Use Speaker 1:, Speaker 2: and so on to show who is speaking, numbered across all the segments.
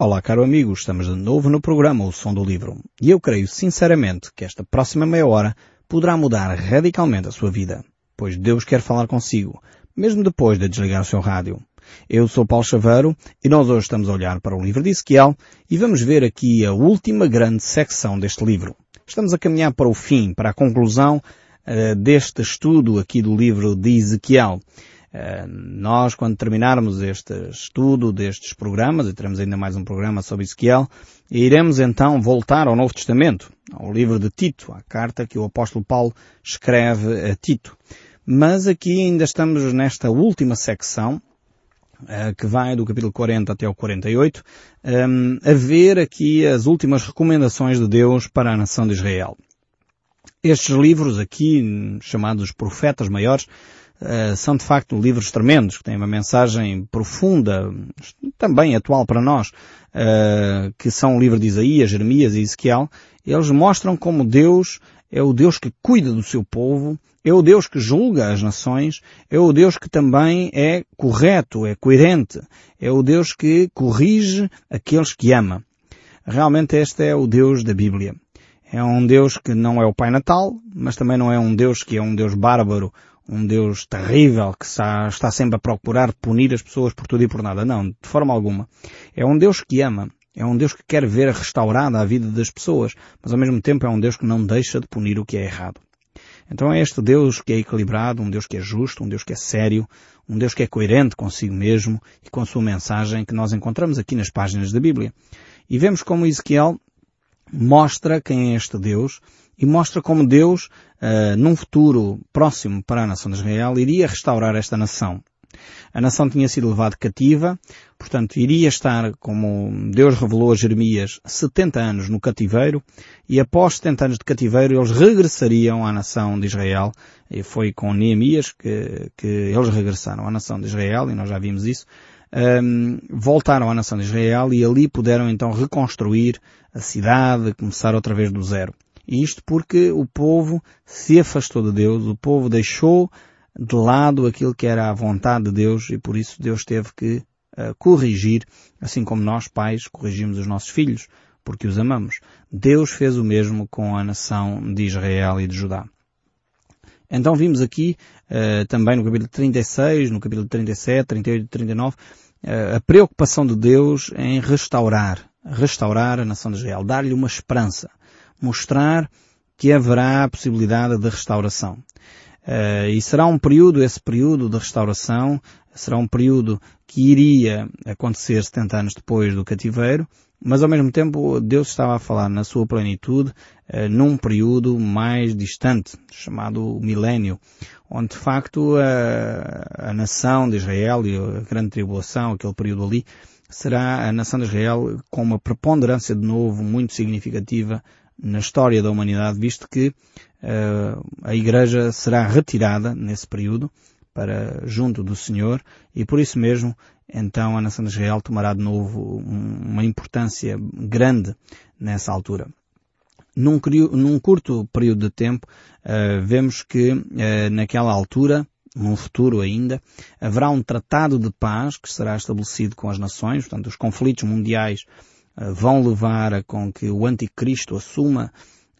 Speaker 1: Olá, caro amigo, estamos de novo no programa O Som do Livro. E eu creio sinceramente que esta próxima meia hora poderá mudar radicalmente a sua vida, pois Deus quer falar consigo, mesmo depois de desligar o seu rádio. Eu sou Paulo Chaveiro e nós hoje estamos a olhar para o livro de Ezequiel e vamos ver aqui a última grande secção deste livro. Estamos a caminhar para o fim, para a conclusão uh, deste estudo aqui do livro de Ezequiel. Uh, nós, quando terminarmos este estudo destes programas, e teremos ainda mais um programa sobre Ezequiel, iremos então voltar ao Novo Testamento, ao livro de Tito, à carta que o apóstolo Paulo escreve a Tito. Mas aqui ainda estamos nesta última secção, uh, que vai do capítulo 40 até o 48, um, a ver aqui as últimas recomendações de Deus para a nação de Israel. Estes livros aqui, chamados profetas maiores, Uh, são de facto livros tremendos, que têm uma mensagem profunda, também atual para nós, uh, que são o livro de Isaías, Jeremias e Ezequiel. Eles mostram como Deus é o Deus que cuida do seu povo, é o Deus que julga as nações, é o Deus que também é correto, é coerente, é o Deus que corrige aqueles que ama. Realmente este é o Deus da Bíblia. É um Deus que não é o Pai Natal, mas também não é um Deus que é um Deus bárbaro, um Deus terrível que está, sempre a procurar punir as pessoas por tudo e por nada. Não, de forma alguma. É um Deus que ama. É um Deus que quer ver restaurada a vida das pessoas, mas ao mesmo tempo é um Deus que não deixa de punir o que é errado. Então é este Deus que é equilibrado, um Deus que é justo, um Deus que é sério, um Deus que é coerente consigo mesmo e com a sua mensagem que nós encontramos aqui nas páginas da Bíblia. E vemos como Ezequiel mostra quem é este Deus e mostra como Deus, uh, num futuro próximo para a nação de Israel, iria restaurar esta nação. A nação tinha sido levada cativa, portanto iria estar, como Deus revelou a Jeremias, 70 anos no cativeiro, e após 70 anos de cativeiro eles regressariam à nação de Israel, e foi com Neemias que, que eles regressaram à nação de Israel, e nós já vimos isso, um, voltaram à nação de Israel e ali puderam então reconstruir a cidade, começar outra vez do zero. Isto porque o povo se afastou de Deus, o povo deixou de lado aquilo que era a vontade de Deus e por isso Deus teve que uh, corrigir, assim como nós pais corrigimos os nossos filhos, porque os amamos. Deus fez o mesmo com a nação de Israel e de Judá. Então vimos aqui, uh, também no capítulo 36, no capítulo 37, 38 e 39, uh, a preocupação de Deus em restaurar, restaurar a nação de Israel, dar-lhe uma esperança mostrar que haverá a possibilidade de restauração. Uh, e será um período, esse período de restauração, será um período que iria acontecer 70 anos depois do cativeiro, mas ao mesmo tempo Deus estava a falar na sua plenitude uh, num período mais distante, chamado milénio, onde de facto a, a nação de Israel e a grande tribulação, aquele período ali, será a nação de Israel com uma preponderância de novo muito significativa na história da humanidade, visto que uh, a Igreja será retirada nesse período para junto do Senhor e por isso mesmo então a nação de Israel tomará de novo uma importância grande nessa altura. Num, num curto período de tempo, uh, vemos que uh, naquela altura, num futuro ainda, haverá um tratado de paz que será estabelecido com as nações, portanto os conflitos mundiais vão levar a com que o anticristo assuma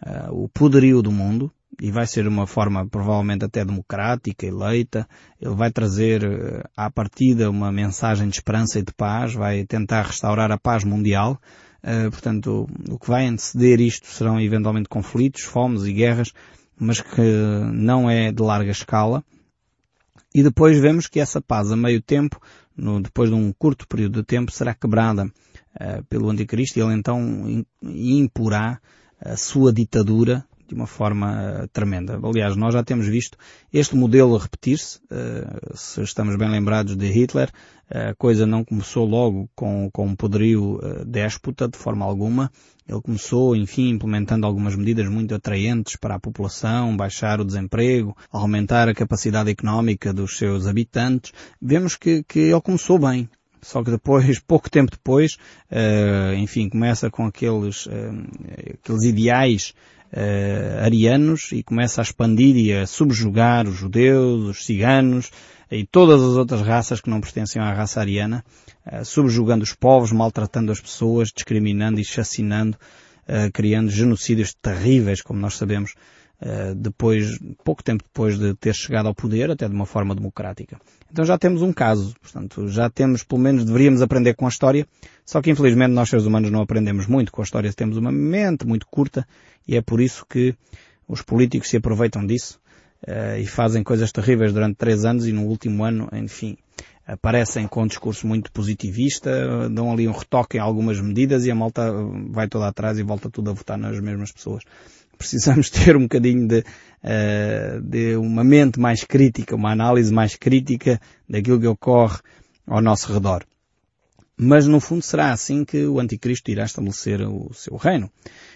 Speaker 1: uh, o poderio do mundo e vai ser uma forma provavelmente até democrática, eleita. Ele vai trazer uh, à partida uma mensagem de esperança e de paz, vai tentar restaurar a paz mundial. Uh, portanto, o que vai anteceder isto serão eventualmente conflitos, fomes e guerras, mas que não é de larga escala. E depois vemos que essa paz a meio tempo, no, depois de um curto período de tempo, será quebrada uh, pelo anticristo ele então imporá a sua ditadura de uma forma uh, tremenda. Aliás, nós já temos visto este modelo repetir-se, uh, se estamos bem lembrados de Hitler, a coisa não começou logo com, com um poderio déspota de forma alguma. Ele começou, enfim, implementando algumas medidas muito atraentes para a população, baixar o desemprego, aumentar a capacidade económica dos seus habitantes. Vemos que, que ele começou bem. Só que depois, pouco tempo depois, uh, enfim, começa com aqueles, uh, aqueles ideais uh, arianos e começa a expandir e a subjugar os judeus, os ciganos, e todas as outras raças que não pertenciam à raça ariana, subjugando os povos, maltratando as pessoas, discriminando e chacinando, criando genocídios terríveis, como nós sabemos, depois, pouco tempo depois de ter chegado ao poder, até de uma forma democrática. Então já temos um caso, portanto, já temos, pelo menos deveríamos aprender com a história, só que infelizmente nós seres humanos não aprendemos muito com a história, temos uma mente muito curta e é por isso que os políticos se aproveitam disso uh, e fazem coisas terríveis durante três anos e no último ano, enfim, aparecem com um discurso muito positivista, dão ali um retoque em algumas medidas e a malta vai toda atrás e volta tudo a votar nas mesmas pessoas. Precisamos ter um bocadinho de, uh, de uma mente mais crítica, uma análise mais crítica daquilo que ocorre ao nosso redor. Mas no fundo será assim que o Anticristo irá estabelecer o seu reino.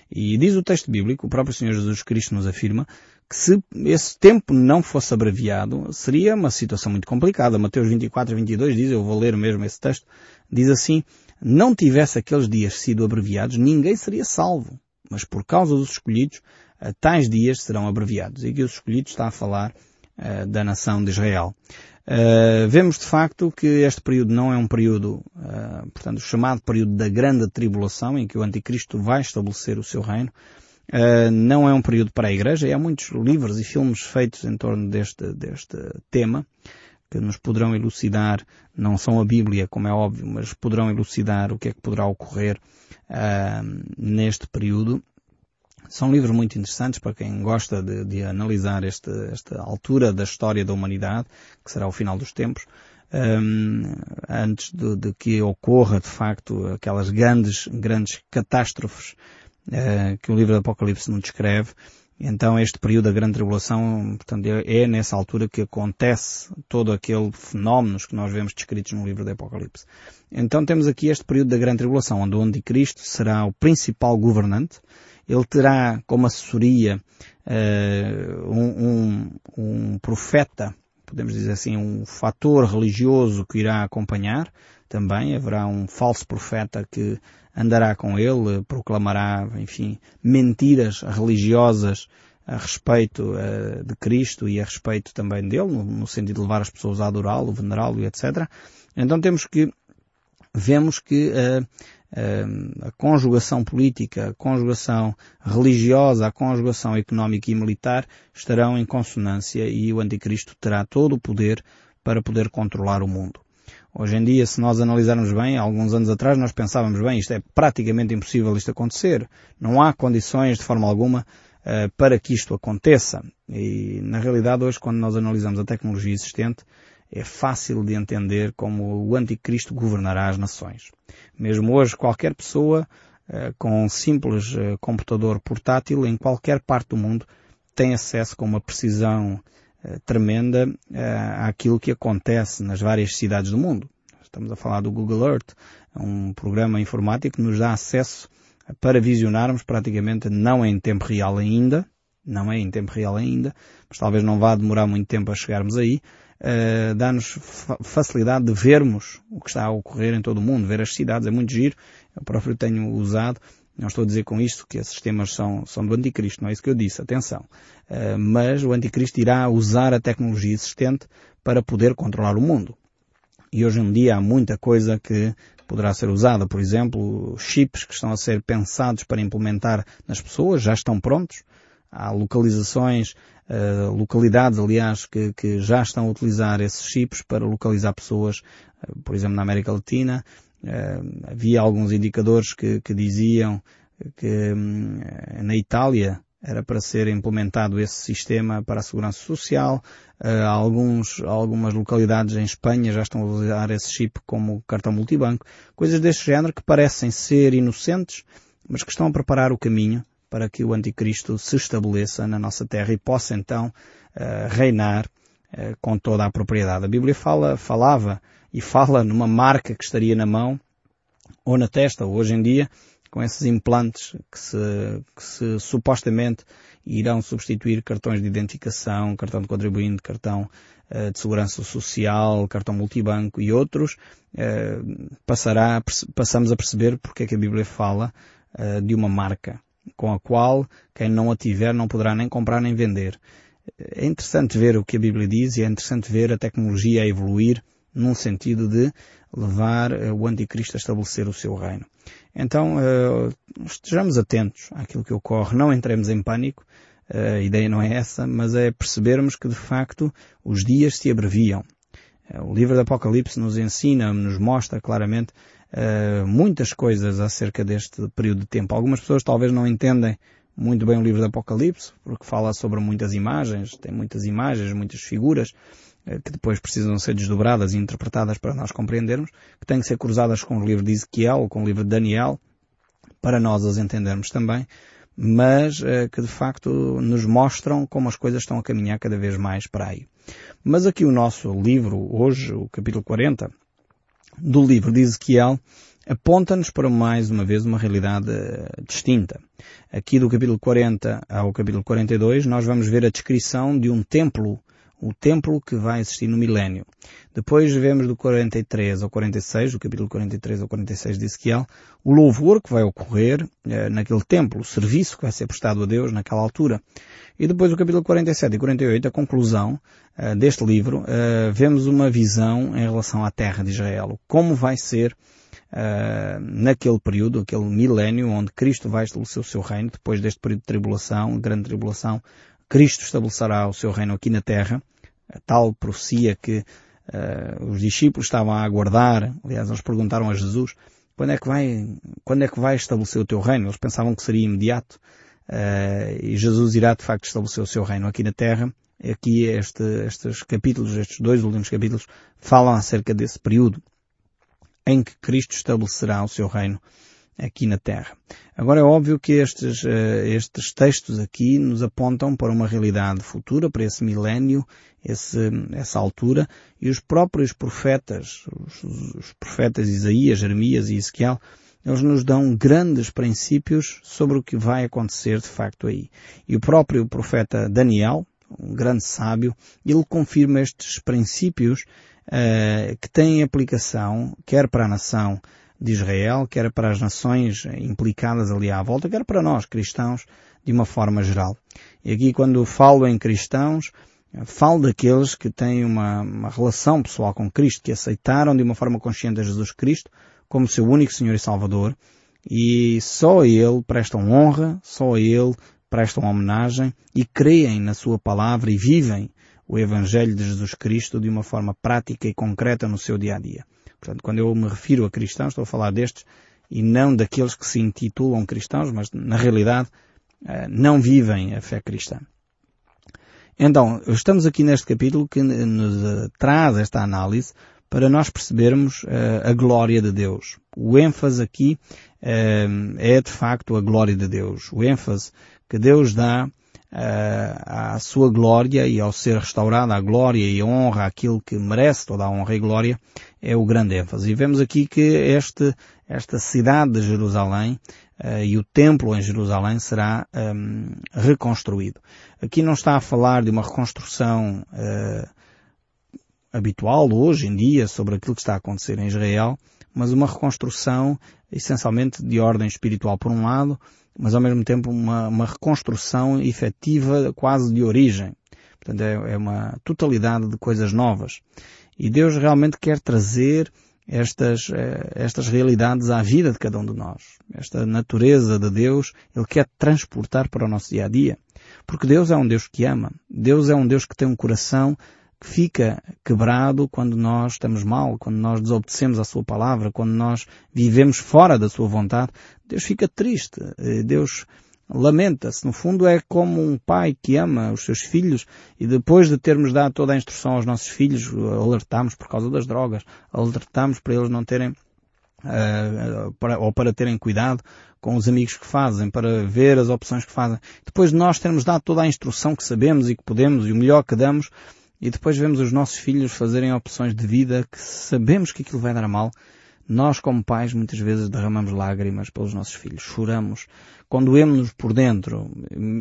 Speaker 1: E diz o texto bíblico, o próprio Senhor Jesus Cristo nos afirma, que se esse tempo não fosse abreviado, seria uma situação muito complicada. Mateus 24 e 22 diz, eu vou ler mesmo esse texto, diz assim, não tivesse aqueles dias sido abreviados, ninguém seria salvo. Mas por causa dos escolhidos, eh, tais dias serão abreviados. E que os escolhidos está a falar uh, da nação de Israel. Uh, vemos de facto que este período não é um período, uh, portanto, o chamado período da grande tribulação, em que o anticristo vai estabelecer o seu reino, Uh, não é um período para a Igreja e há muitos livros e filmes feitos em torno deste, deste tema que nos poderão elucidar, não são a Bíblia, como é óbvio, mas poderão elucidar o que é que poderá ocorrer uh, neste período. São livros muito interessantes para quem gosta de, de analisar este, esta altura da história da humanidade, que será o final dos tempos, um, antes de, de, que ocorra de facto aquelas grandes, grandes catástrofes uh, que o livro do Apocalipse não descreve. Então este período da grande tribulação, portanto, é, é nessa altura que acontece todo aquele fenómenos que nós vemos descritos no livro do Apocalipse. Então temos aqui este período da grande tribulação, onde o anticristo será o principal governante. Ele terá como assessoria uh, um, um, um profeta, podemos dizer assim, um fator religioso que irá acompanhar também. Haverá um falso profeta que andará com ele, proclamará, enfim, mentiras religiosas a respeito uh, de Cristo e a respeito também dele, no, no sentido de levar as pessoas a adorá-lo, venerá-lo e etc. Então temos que, vemos que uh, uh, a conjugação política, a conjugação religiosa, a conjugação económica e militar estarão em consonância e o anticristo terá todo o poder para poder controlar o mundo. Hoje em dia, se nós analisarmos bem, alguns anos atrás nós pensávamos, bem, isto é praticamente impossível isto acontecer. Não há condições de forma alguma uh, para que isto aconteça. E na realidade hoje quando nós analisamos a tecnologia existente, é fácil de entender como o anticristo governará as nações. Mesmo hoje qualquer pessoa uh, com um simples uh, computador portátil em qualquer parte do mundo tem acesso com uma precisão tremenda uh, àquilo que acontece nas várias cidades do mundo. Estamos a falar do Google Earth, um programa informático que nos dá acesso para visionarmos praticamente não em tempo real ainda, não é em tempo real ainda, mas talvez não vá demorar muito tempo a chegarmos aí, uh, dá-nos fa facilidade de vermos o que está a ocorrer em todo o mundo, ver as cidades, é muito giro, eu próprio tenho usado, não estou a dizer com isto que esses sistemas são, são do anticristo, não é isso que eu disse, atenção. Uh, mas o anticristo irá usar a tecnologia existente para poder controlar o mundo. E hoje em dia há muita coisa que poderá ser usada. Por exemplo, chips que estão a ser pensados para implementar nas pessoas já estão prontos. Há localizações, uh, localidades, aliás, que, que, já estão a utilizar esses chips para localizar pessoas, uh, por exemplo, na América Latina, Uh, havia alguns indicadores que, que diziam que um, na Itália era para ser implementado esse sistema para a segurança social. Uh, alguns, algumas localidades em Espanha já estão a usar esse chip como cartão multibanco. Coisas deste género que parecem ser inocentes, mas que estão a preparar o caminho para que o anticristo se estabeleça na nossa terra e possa então uh, reinar uh, com toda a propriedade. A Bíblia fala, falava e fala numa marca que estaria na mão ou na testa, ou hoje em dia, com esses implantes que se, que se supostamente irão substituir cartões de identificação, cartão de contribuinte, cartão uh, de segurança social, cartão multibanco e outros, uh, passará, passamos a perceber porque é que a Bíblia fala uh, de uma marca com a qual quem não a tiver não poderá nem comprar nem vender. é interessante ver o que a Bíblia diz e é interessante ver a tecnologia a evoluir num sentido de levar uh, o anticristo a estabelecer o seu reino. Então, uh, estejamos atentos àquilo que ocorre, não entremos em pânico, uh, a ideia não é essa, mas é percebermos que de facto os dias se abreviam. O livro do Apocalipse nos ensina, nos mostra claramente muitas coisas acerca deste período de tempo. Algumas pessoas talvez não entendem muito bem o livro do Apocalipse, porque fala sobre muitas imagens, tem muitas imagens, muitas figuras, eh, que depois precisam ser desdobradas e interpretadas para nós compreendermos, que têm que ser cruzadas com o livro de Ezequiel, com o livro de Daniel, para nós as entendermos também, mas eh, que de facto nos mostram como as coisas estão a caminhar cada vez mais para aí. Mas aqui o nosso livro, hoje, o capítulo 40, do livro de Ezequiel, aponta-nos para mais uma vez uma realidade eh, distinta. Aqui do capítulo 40 ao capítulo 42 nós vamos ver a descrição de um templo, o templo que vai existir no milénio. Depois vemos do 43 ao 46, do capítulo 43 ao 46 de Ezequiel, o louvor que vai ocorrer eh, naquele templo, o serviço que vai ser prestado a Deus naquela altura. E depois do capítulo 47 e 48, a conclusão uh, deste livro, uh, vemos uma visão em relação à terra de Israel. Como vai ser uh, naquele período, aquele milénio, onde Cristo vai estabelecer o seu reino, depois deste período de tribulação, grande tribulação, Cristo estabelecerá o seu reino aqui na terra, a tal profecia que uh, os discípulos estavam a aguardar, aliás, eles perguntaram a Jesus, quando é que vai, quando é que vai estabelecer o teu reino? Eles pensavam que seria imediato, uh, e Jesus irá de facto estabelecer o seu reino aqui na terra, aqui este, estes capítulos, estes dois últimos capítulos, falam acerca desse período em que Cristo estabelecerá o seu reino aqui na Terra. Agora é óbvio que estes, uh, estes textos aqui nos apontam para uma realidade futura, para esse milénio, esse, essa altura, e os próprios profetas, os, os profetas Isaías, Jeremias e Ezequiel, eles nos dão grandes princípios sobre o que vai acontecer de facto aí. E o próprio profeta Daniel, um grande sábio, ele confirma estes princípios uh, que têm aplicação quer para a nação de Israel, quer para as nações implicadas ali à volta, quer para nós, cristãos, de uma forma geral. E aqui quando falo em cristãos, falo daqueles que têm uma, uma relação pessoal com Cristo, que aceitaram de uma forma consciente a Jesus Cristo como seu único Senhor e Salvador, e só a Ele prestam honra, só a Ele prestam homenagem e creem na Sua palavra e vivem o Evangelho de Jesus Cristo de uma forma prática e concreta no seu dia a dia. Portanto, quando eu me refiro a cristãos, estou a falar destes e não daqueles que se intitulam cristãos, mas na realidade eh, não vivem a fé cristã. Então, estamos aqui neste capítulo que nos eh, traz esta análise para nós percebermos uh, a glória de Deus. O ênfase aqui é de facto a glória de Deus. O ênfase que Deus dá à sua glória e ao ser restaurada a glória e honra aquilo que merece toda a honra e glória é o grande ênfase. E vemos aqui que este, esta cidade de Jerusalém uh, e o templo em Jerusalém será um, reconstruído. Aqui não está a falar de uma reconstrução uh, habitual hoje em dia sobre aquilo que está a acontecer em Israel, mas uma reconstrução essencialmente de ordem espiritual por um lado, mas ao mesmo tempo uma, uma reconstrução efetiva quase de origem. Portanto, é, é uma totalidade de coisas novas. E Deus realmente quer trazer estas, eh, estas realidades à vida de cada um de nós. Esta natureza de Deus, Ele quer transportar para o nosso dia a dia. Porque Deus é um Deus que ama. Deus é um Deus que tem um coração que fica quebrado quando nós estamos mal, quando nós desobedecemos a Sua palavra, quando nós vivemos fora da Sua vontade. Deus fica triste. Eh, Deus lamenta-se. No fundo é como um pai que ama os seus filhos e depois de termos dado toda a instrução aos nossos filhos, alertamos por causa das drogas, alertamos para eles não terem Uh, para, ou para terem cuidado com os amigos que fazem, para ver as opções que fazem. Depois de nós termos dado toda a instrução que sabemos e que podemos e o melhor que damos, e depois vemos os nossos filhos fazerem opções de vida que sabemos que aquilo vai dar mal, nós como pais muitas vezes derramamos lágrimas pelos nossos filhos, choramos, condoemos-nos por dentro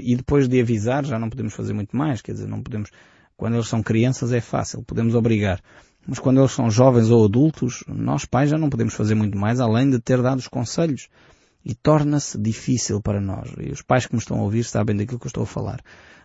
Speaker 1: e depois de avisar já não podemos fazer muito mais, quer dizer, não podemos, quando eles são crianças é fácil, podemos obrigar. Mas quando eles são jovens ou adultos, nós pais já não podemos fazer muito mais além de ter dado os conselhos. E torna-se difícil para nós. E os pais que me estão a ouvir sabem daquilo que eu estou a falar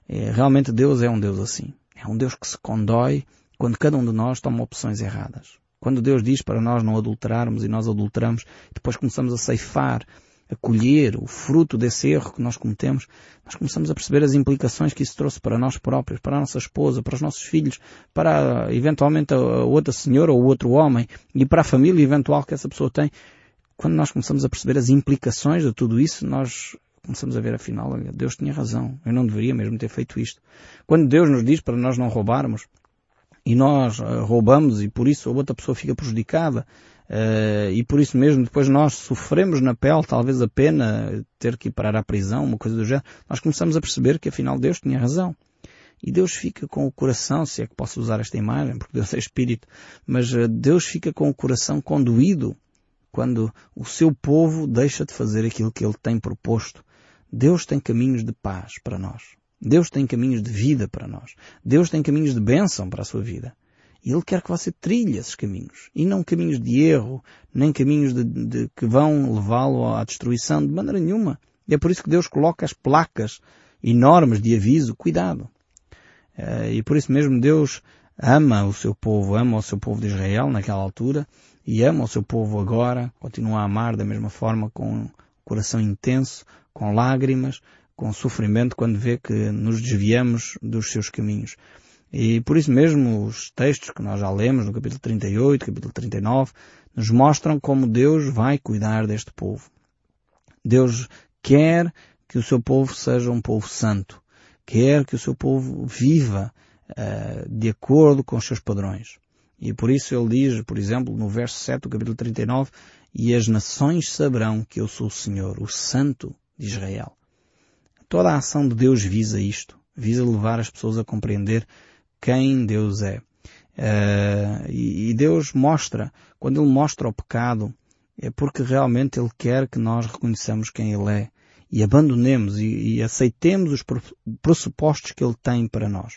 Speaker 1: É, realmente Deus é um Deus assim. É um Deus que se condói quando cada um de nós toma opções erradas. Quando Deus diz para nós não adulterarmos e nós adulteramos, depois começamos a ceifar, a colher o fruto desse erro que nós cometemos, nós começamos a perceber as implicações que isso trouxe para nós próprios, para a nossa esposa, para os nossos filhos, para eventualmente a outra senhora ou outro homem e para a família eventual que essa pessoa tem. Quando nós começamos a perceber as implicações de tudo isso, nós começamos a ver afinal, Deus tinha razão, eu não deveria mesmo ter feito isto. Quando Deus nos diz para nós não roubarmos, e nós uh, roubamos e por isso a outra pessoa fica prejudicada uh, e por isso mesmo depois nós sofremos na pele talvez a pena ter que ir parar à prisão, uma coisa do género, nós começamos a perceber que afinal Deus tinha razão. E Deus fica com o coração, se é que posso usar esta imagem, porque Deus é Espírito, mas Deus fica com o coração conduído quando o seu povo deixa de fazer aquilo que ele tem proposto. Deus tem caminhos de paz para nós. Deus tem caminhos de vida para nós. Deus tem caminhos de bênção para a sua vida. E Ele quer que você trilhe esses caminhos. E não caminhos de erro, nem caminhos de, de que vão levá-lo à destruição, de maneira nenhuma. E é por isso que Deus coloca as placas enormes de aviso, cuidado. Eh, e por isso mesmo Deus ama o seu povo, ama o seu povo de Israel naquela altura, e ama o seu povo agora, continua a amar da mesma forma, com coração intenso, com lágrimas, com sofrimento quando vê que nos desviamos dos seus caminhos. E por isso mesmo os textos que nós já lemos no capítulo 38, capítulo 39, nos mostram como Deus vai cuidar deste povo. Deus quer que o seu povo seja um povo santo. Quer que o seu povo viva uh, de acordo com os seus padrões. E por isso ele diz, por exemplo, no verso 7 do capítulo 39, e as nações saberão que eu sou o Senhor, o Santo de Israel. Toda a ação de Deus visa isto, visa levar as pessoas a compreender quem Deus é. Uh, e, Deus mostra, quando Ele mostra o pecado, é porque realmente Ele quer que nós reconheçamos quem Ele é e abandonemos e, e aceitemos os pressupostos que Ele tem para nós.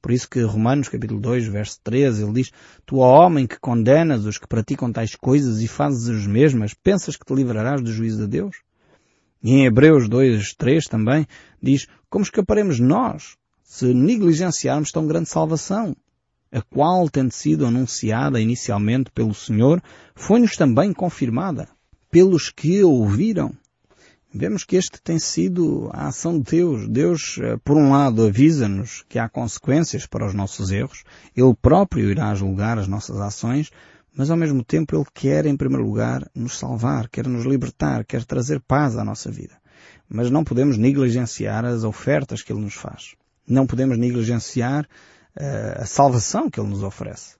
Speaker 1: Por isso que Romanos capítulo 2, verso 13, ele diz, Tu, ó homem, que condenas os que praticam tais coisas e fazes as mesmas, pensas que te livrarás do juízo de Deus? E em Hebreus 2, 3 também diz, como escaparemos nós se negligenciarmos tão grande salvação? A qual, tendo sido anunciada inicialmente pelo Senhor, foi-nos também confirmada pelos que ouviram. Vemos que este tem sido a ação de Deus. Deus, eh, por um lado, avisa-nos que há consequências para os nossos erros. Ele próprio irá julgar as nossas ações, mas ao mesmo tempo Ele quer, em primeiro lugar, nos salvar, quer nos libertar, quer trazer paz à nossa vida. Mas não podemos negligenciar as ofertas que Ele nos faz. Não podemos negligenciar uh, a salvação que Ele nos oferece.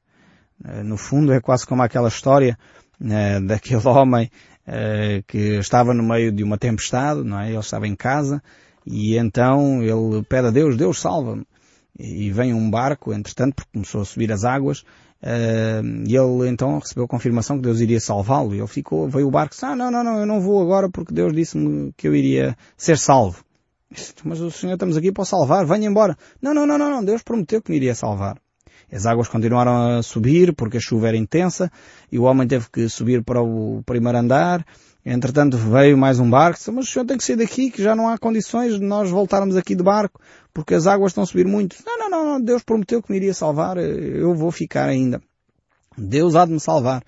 Speaker 1: Uh, no fundo é quase como aquela história uh, daquele homem que estava no meio de uma tempestade, não é? Ele estava em casa e então ele pede a Deus, Deus salva-me. E vem um barco, entretanto, porque começou a subir as águas, e ele então recebeu a confirmação que Deus iria salvá-lo. E ele ficou, veio o barco e disse, ah, não, não, não, eu não vou agora porque Deus disse-me que eu iria ser salvo. Mas o Senhor estamos aqui para salvar, venha embora. Não, não, não, não, Deus prometeu que me iria salvar. As águas continuaram a subir porque a chuva era intensa e o homem teve que subir para o primeiro andar. Entretanto veio mais um barco, disse, mas o senhor tem que sair daqui que já não há condições de nós voltarmos aqui de barco porque as águas estão a subir muito. Não, não, não, Deus prometeu que me iria salvar, eu vou ficar ainda. Deus há de me salvar.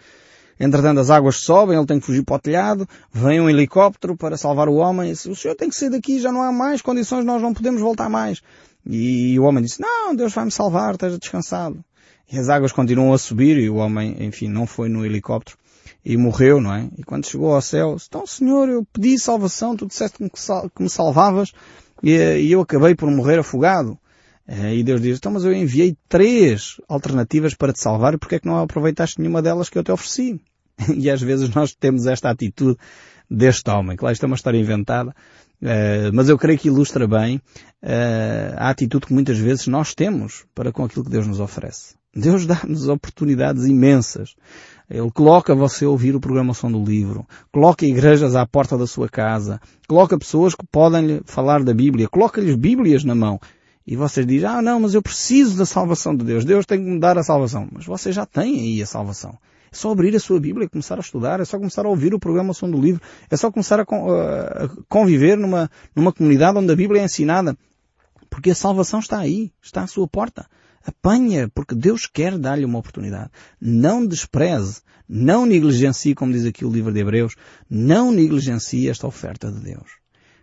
Speaker 1: Entretanto, as águas sobem, ele tem que fugir para o telhado, vem um helicóptero para salvar o homem. O senhor tem que sair daqui, já não há mais condições, nós não podemos voltar mais. E o homem disse, não, Deus vai me salvar, esteja descansado. E as águas continuam a subir e o homem, enfim, não foi no helicóptero e morreu, não é? E quando chegou ao céu, então Senhor, eu pedi salvação, tu disseste que me salvavas e, e eu acabei por morrer afogado. Eh, e Deus diz, então mas eu enviei três alternativas para te salvar porque é que não aproveitaste nenhuma delas que eu te ofereci? E às vezes nós temos esta atitude deste homem. Claro, isto é uma história inventada, uh, mas eu creio que ilustra bem uh, a atitude que muitas vezes nós temos para com aquilo que Deus nos oferece. Deus dá-nos oportunidades imensas. Ele coloca você a ouvir o programação do livro, coloca igrejas à porta da sua casa, coloca pessoas que podem lhe falar da Bíblia, coloca-lhes Bíblias na mão. E vocês dizem, ah não, mas eu preciso da salvação de Deus, Deus tem que me dar a salvação. Mas você já tem aí a salvação. É só abrir a sua Bíblia e começar a estudar, é só começar a ouvir o programa Som do Livro, é só começar a, conviver numa, numa comunidade onde a Bíblia é ensinada. Porque a salvação está aí, está à sua porta. Apanha, porque Deus quer dar-lhe uma oportunidade. Não despreze, não negligencie, como diz aqui o livro de Hebreus, não negligencie esta oferta de Deus.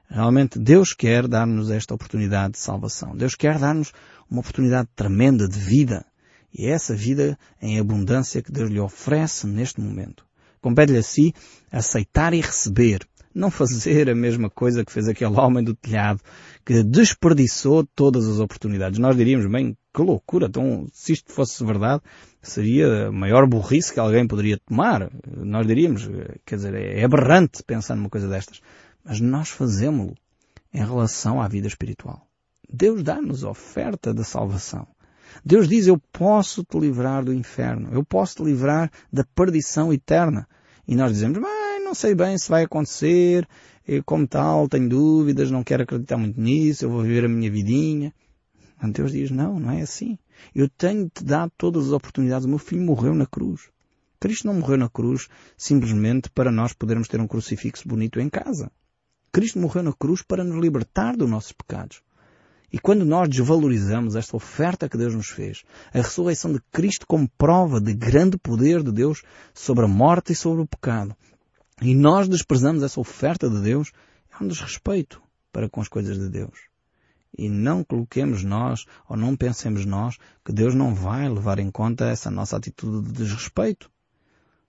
Speaker 1: Realmente Deus quer dar-nos esta oportunidade de salvação. Deus quer dar-nos uma oportunidade tremenda de vida. E é essa vida em abundância que Deus lhe oferece neste momento. Compete-lhe a si aceitar e receber. Não fazer a mesma coisa que fez aquele homem do telhado, que desperdiçou todas as oportunidades. Nós diríamos, bem, que loucura, então, se isto fosse verdade, seria a maior burrice que alguém poderia tomar. Nós diríamos, quer dizer, é aberrante pensar numa coisa destas. Mas nós fazemos-lo em relação à vida espiritual. Deus dá-nos oferta da salvação. Deus diz, eu posso te livrar do inferno, eu posso te livrar da perdição eterna. E nós dizemos, mas não sei bem se vai acontecer, e como tal, tenho dúvidas, não quero acreditar muito nisso, eu vou viver a minha vidinha. Deus diz, não, não é assim. Eu tenho-te dado todas as oportunidades. O meu filho morreu na cruz. Cristo não morreu na cruz simplesmente para nós podermos ter um crucifixo bonito em casa. Cristo morreu na cruz para nos libertar dos nossos pecados. E quando nós desvalorizamos esta oferta que Deus nos fez, a ressurreição de Cristo como prova de grande poder de Deus sobre a morte e sobre o pecado, e nós desprezamos essa oferta de Deus, é um desrespeito para com as coisas de Deus. E não coloquemos nós, ou não pensemos nós, que Deus não vai levar em conta essa nossa atitude de desrespeito.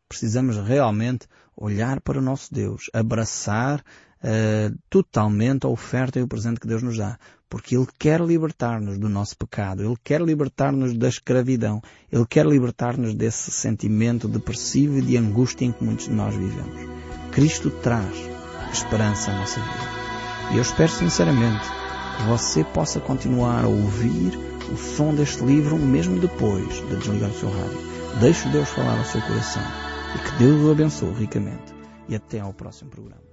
Speaker 1: Precisamos realmente olhar para o nosso Deus, abraçar uh, totalmente a oferta e o presente que Deus nos dá. Porque Ele quer libertar-nos do nosso pecado. Ele quer libertar-nos da escravidão. Ele quer libertar-nos desse sentimento depressivo e de angústia em que muitos de nós vivemos. Cristo traz esperança à nossa vida. E eu espero sinceramente você possa continuar a ouvir o som deste livro mesmo depois de desligar o seu rádio. Deixe Deus falar ao seu coração e que Deus o abençoe ricamente. E até ao próximo programa.